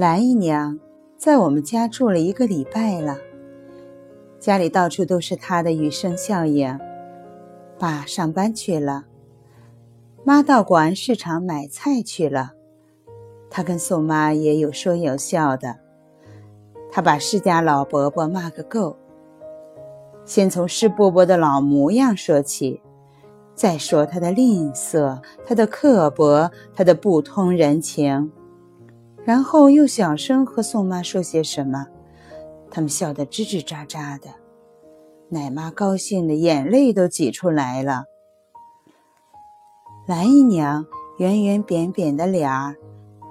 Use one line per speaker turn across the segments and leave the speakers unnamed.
蓝姨娘在我们家住了一个礼拜了，家里到处都是她的雨声效应。爸上班去了，妈到广安市场买菜去了，她跟宋妈也有说有笑的。她把施家老伯伯骂个够，先从施伯伯的老模样说起，再说他的吝啬、他的刻薄、他的不通人情。然后又小声和宋妈说些什么，他们笑得吱吱喳喳的，奶妈高兴的眼泪都挤出来了。蓝姨娘圆圆扁扁的脸儿，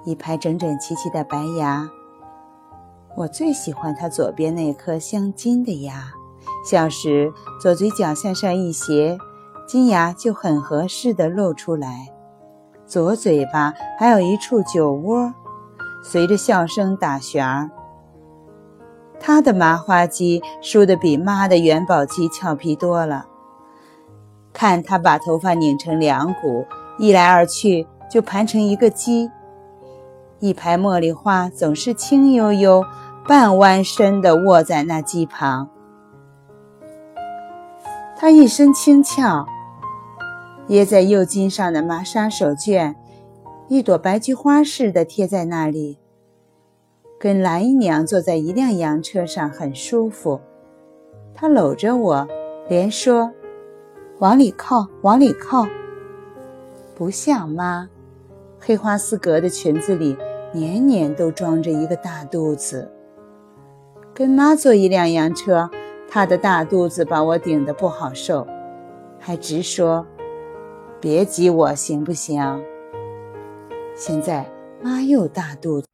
一排整整齐齐的白牙。我最喜欢她左边那颗镶金的牙，笑时左嘴角向上一斜，金牙就很合适的露出来，左嘴巴还有一处酒窝。随着笑声打旋儿，他的麻花鸡梳得比妈的元宝鸡俏皮多了。看他把头发拧成两股，一来二去就盘成一个鸡。一排茉莉花总是轻悠悠、半弯身地卧在那鸡旁。他一身轻俏，掖在右襟上的麻纱手绢。一朵白菊花似的贴在那里，跟蓝姨娘坐在一辆洋车上很舒服。她搂着我，连说：“往里靠，往里靠。”不像妈，黑花丝格的裙子里年年都装着一个大肚子。跟妈坐一辆洋车，她的大肚子把我顶得不好受，还直说：“别挤我，行不行？”现在妈又大肚子，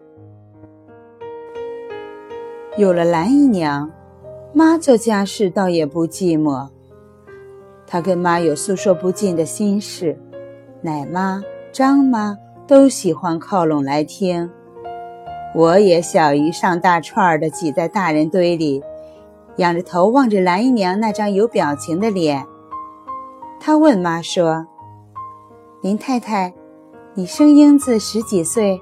有了蓝姨娘，妈做家事倒也不寂寞。她跟妈有诉说不尽的心事，奶妈、张妈都喜欢靠拢来听。我也小鱼上大串的挤在大人堆里，仰着头望着蓝姨娘那张有表情的脸。她问妈说：“林太太。”你生英子十几岁？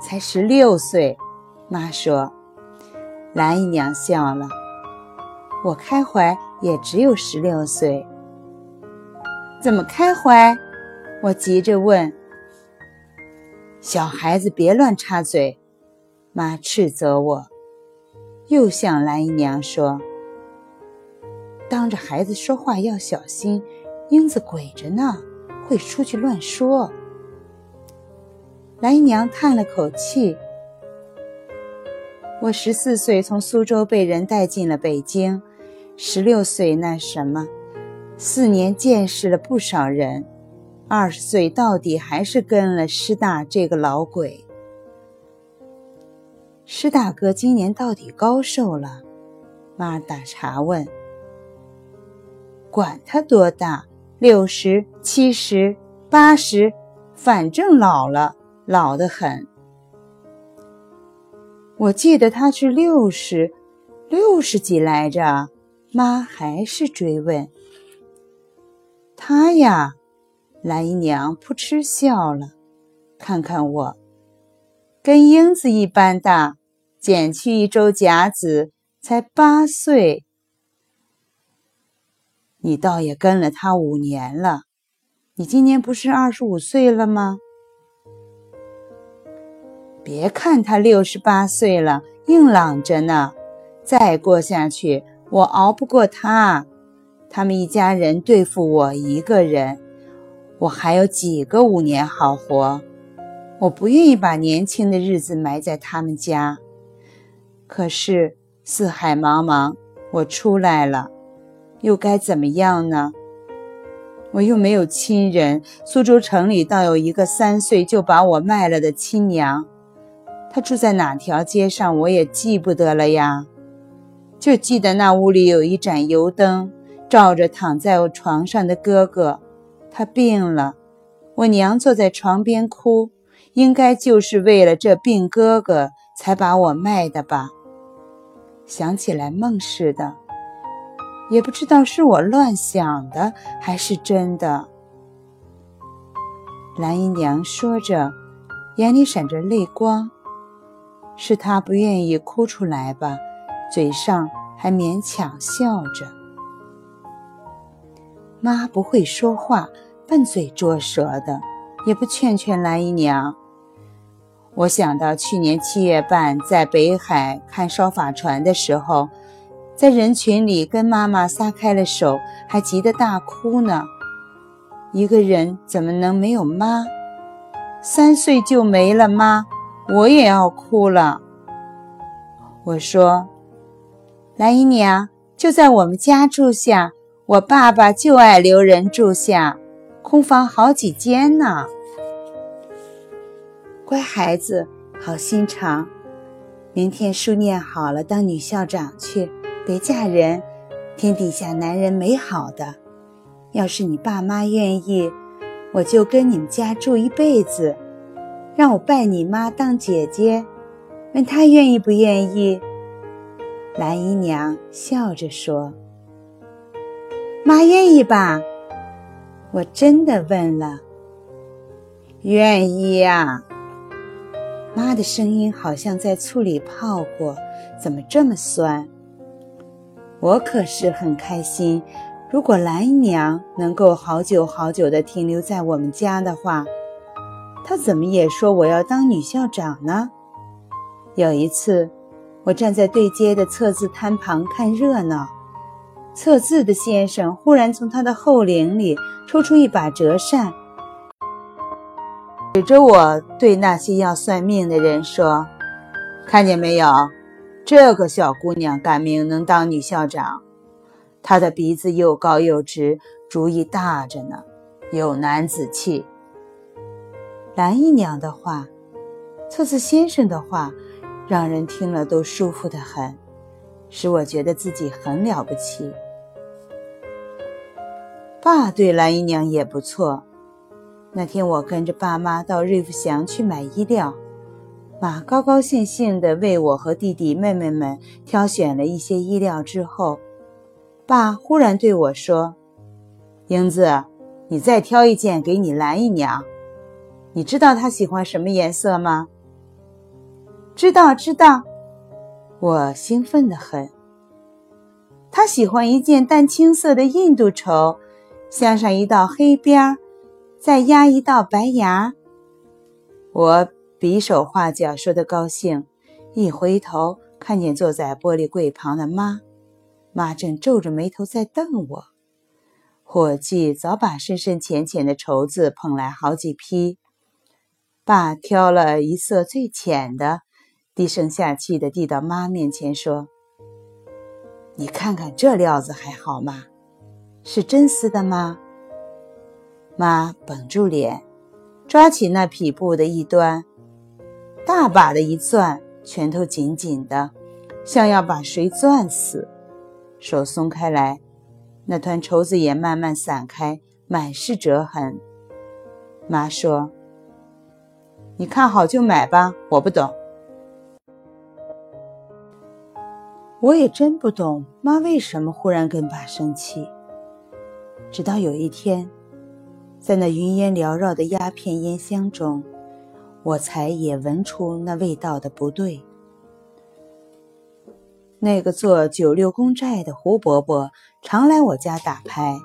才十六岁。妈说。蓝姨娘笑了。我开怀也只有十六岁。怎么开怀？我急着问。小孩子别乱插嘴。妈斥责我。又向蓝姨娘说：“当着孩子说话要小心，英子鬼着呢，会出去乱说。”蓝姨娘叹了口气：“我十四岁从苏州被人带进了北京，十六岁那什么，四年见识了不少人，二十岁到底还是跟了师大这个老鬼。师大哥今年到底高寿了？”妈打茶问。“管他多大，六十、七十、八十，反正老了。”老得很，我记得他是六十，六十几来着。妈还是追问他呀。蓝姨娘扑哧笑了，看看我，跟英子一般大，减去一周甲子，才八岁。你倒也跟了他五年了，你今年不是二十五岁了吗？别看他六十八岁了，硬朗着呢。再过下去，我熬不过他。他们一家人对付我一个人，我还有几个五年好活？我不愿意把年轻的日子埋在他们家。可是四海茫茫，我出来了，又该怎么样呢？我又没有亲人。苏州城里倒有一个三岁就把我卖了的亲娘。他住在哪条街上，我也记不得了呀，就记得那屋里有一盏油灯，照着躺在我床上的哥哥。他病了，我娘坐在床边哭，应该就是为了这病哥哥才把我卖的吧。想起来梦似的，也不知道是我乱想的还是真的。蓝姨娘说着，眼里闪着泪光。是他不愿意哭出来吧，嘴上还勉强笑着。妈不会说话，笨嘴拙舌的，也不劝劝兰姨娘。我想到去年七月半在北海看烧法船的时候，在人群里跟妈妈撒开了手，还急得大哭呢。一个人怎么能没有妈？三岁就没了妈，我也要哭了。我说：“兰姨娘就在我们家住下，我爸爸就爱留人住下，空房好几间呢。”乖孩子，好心肠。明天书念好了，当女校长去，别嫁人。天底下男人没好的，要是你爸妈愿意。我就跟你们家住一辈子，让我拜你妈当姐姐，问她愿意不愿意？蓝姨娘笑着说：“妈愿意吧？”我真的问了。愿意呀。妈的声音好像在醋里泡过，怎么这么酸？我可是很开心。如果蓝姨娘能够好久好久地停留在我们家的话，她怎么也说我要当女校长呢？有一次，我站在对街的测字摊旁看热闹，测字的先生忽然从他的后领里抽出一把折扇，指着我对那些要算命的人说：“看见没有，这个小姑娘赶命能当女校长。”她的鼻子又高又直，主意大着呢，有男子气。蓝姨娘的话，测字先生的话，让人听了都舒服的很，使我觉得自己很了不起。爸对蓝姨娘也不错。那天我跟着爸妈到瑞福祥去买衣料，妈高高兴兴地为我和弟弟妹妹们挑选了一些衣料之后。爸忽然对我说：“英子，你再挑一件给你蓝姨娘。你知道他喜欢什么颜色吗？”“知道，知道。”我兴奋得很。他喜欢一件淡青色的印度绸，镶上一道黑边儿，再压一道白牙。我比手画脚，说的高兴，一回头看见坐在玻璃柜旁的妈。妈正皱着眉头在瞪我，伙计早把深深浅浅的绸子捧来好几批。爸挑了一色最浅的，低声下气的递到妈面前说：“你看看这料子还好吗？是真丝的吗？”妈绷住脸，抓起那匹布的一端，大把的一攥，拳头紧紧的，像要把谁攥死。手松开来，那团绸子也慢慢散开，满是折痕。妈说：“你看好就买吧，我不懂。”我也真不懂，妈为什么忽然跟爸生气。直到有一天，在那云烟缭绕的鸦片烟香中，我才也闻出那味道的不对。那个做九六公债的胡伯伯常来我家打牌。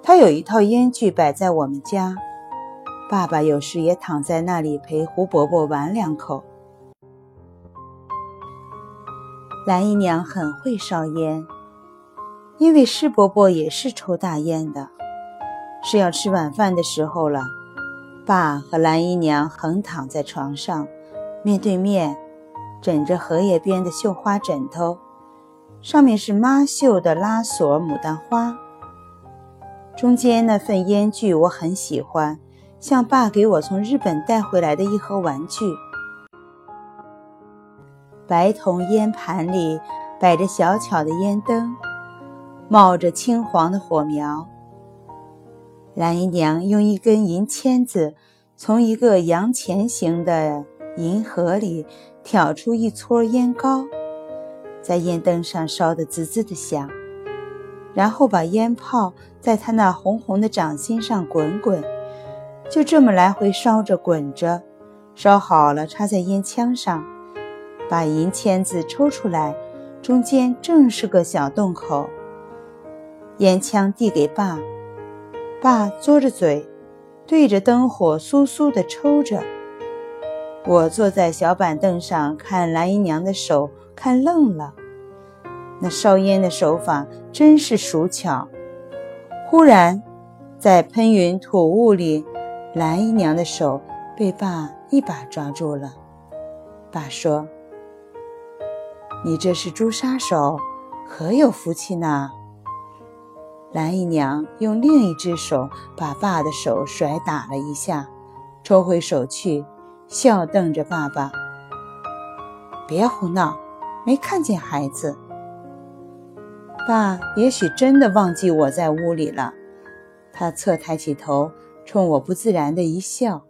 他有一套烟具摆在我们家，爸爸有时也躺在那里陪胡伯伯玩两口。蓝姨娘很会烧烟，因为施伯伯也是抽大烟的。是要吃晚饭的时候了，爸和蓝姨娘横躺在床上，面对面。枕着荷叶边的绣花枕头，上面是妈绣的拉锁牡丹花。中间那份烟具我很喜欢，像爸给我从日本带回来的一盒玩具。白铜烟盘里摆着小巧的烟灯，冒着青黄的火苗。蓝姨娘用一根银签子从一个洋钱形的银盒里。挑出一撮烟膏，在烟灯上烧得滋滋的响，然后把烟泡在他那红红的掌心上滚滚，就这么来回烧着滚着，烧好了插在烟枪上，把银签子抽出来，中间正是个小洞口。烟枪递给爸，爸嘬着嘴，对着灯火簌簌地抽着。我坐在小板凳上看蓝姨娘的手，看愣了。那烧烟的手法真是熟巧。忽然，在喷云吐雾里，蓝姨娘的手被爸一把抓住了。爸说：“你这是朱砂手，可有福气呢。”蓝姨娘用另一只手把爸的手甩打了一下，抽回手去，笑瞪着爸爸：“别胡闹，没看见孩子。”爸也许真的忘记我在屋里了，他侧抬起头，冲我不自然的一笑。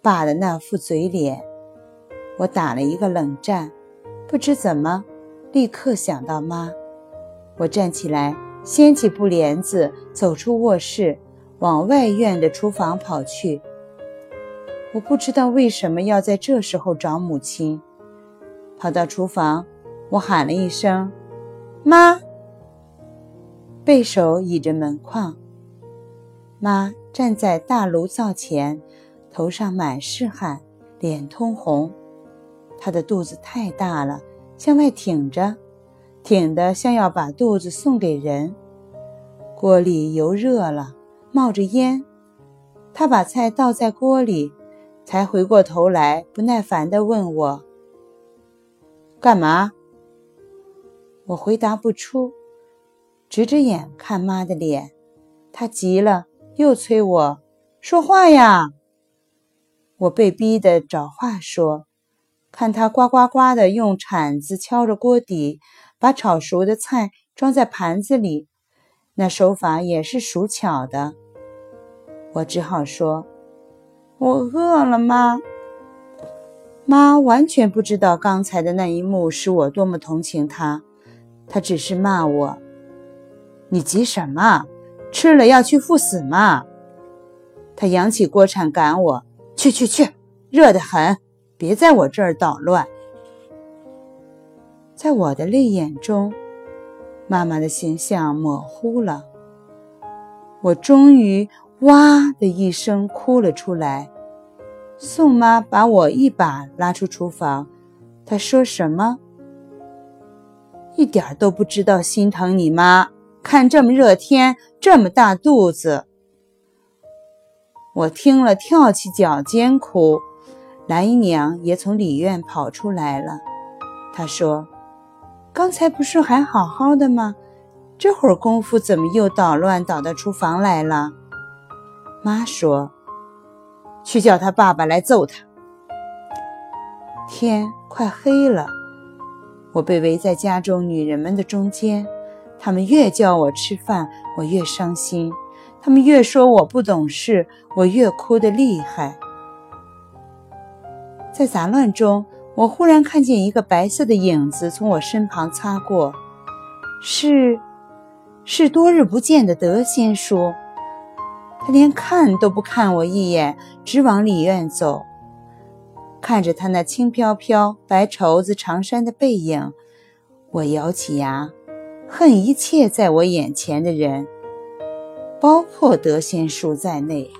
爸的那副嘴脸，我打了一个冷战，不知怎么，立刻想到妈。我站起来，掀起布帘子，走出卧室，往外院的厨房跑去。我不知道为什么要在这时候找母亲。跑到厨房，我喊了一声。妈，背手倚着门框。妈站在大炉灶前，头上满是汗，脸通红。他的肚子太大了，向外挺着，挺得像要把肚子送给人。锅里油热了，冒着烟。他把菜倒在锅里，才回过头来，不耐烦地问我：“干嘛？”我回答不出，直着眼看妈的脸，她急了，又催我说话呀。我被逼得找话说，看他呱呱呱的用铲子敲着锅底，把炒熟的菜装在盘子里，那手法也是熟巧的。我只好说：“我饿了，妈。”妈完全不知道刚才的那一幕使我多么同情她。他只是骂我：“你急什么？吃了要去赴死吗？”他扬起锅铲赶我：“去去去，热得很，别在我这儿捣乱。”在我的泪眼中，妈妈的形象模糊了。我终于哇的一声哭了出来。宋妈把我一把拉出厨房，她说什么？一点都不知道心疼你妈，看这么热天，这么大肚子。我听了，跳起脚尖哭。蓝姨娘也从里院跑出来了。她说：“刚才不是还好好的吗？这会儿功夫怎么又捣乱，捣到厨房来了？”妈说：“去叫他爸爸来揍他。”天快黑了。我被围在家中女人们的中间，他们越叫我吃饭，我越伤心；他们越说我不懂事，我越哭得厉害。在杂乱中，我忽然看见一个白色的影子从我身旁擦过，是，是多日不见的德仙叔。他连看都不看我一眼，直往里院走。看着他那轻飘飘、白绸子长衫的背影，我咬起牙，恨一切在我眼前的人，包括德仙叔在内。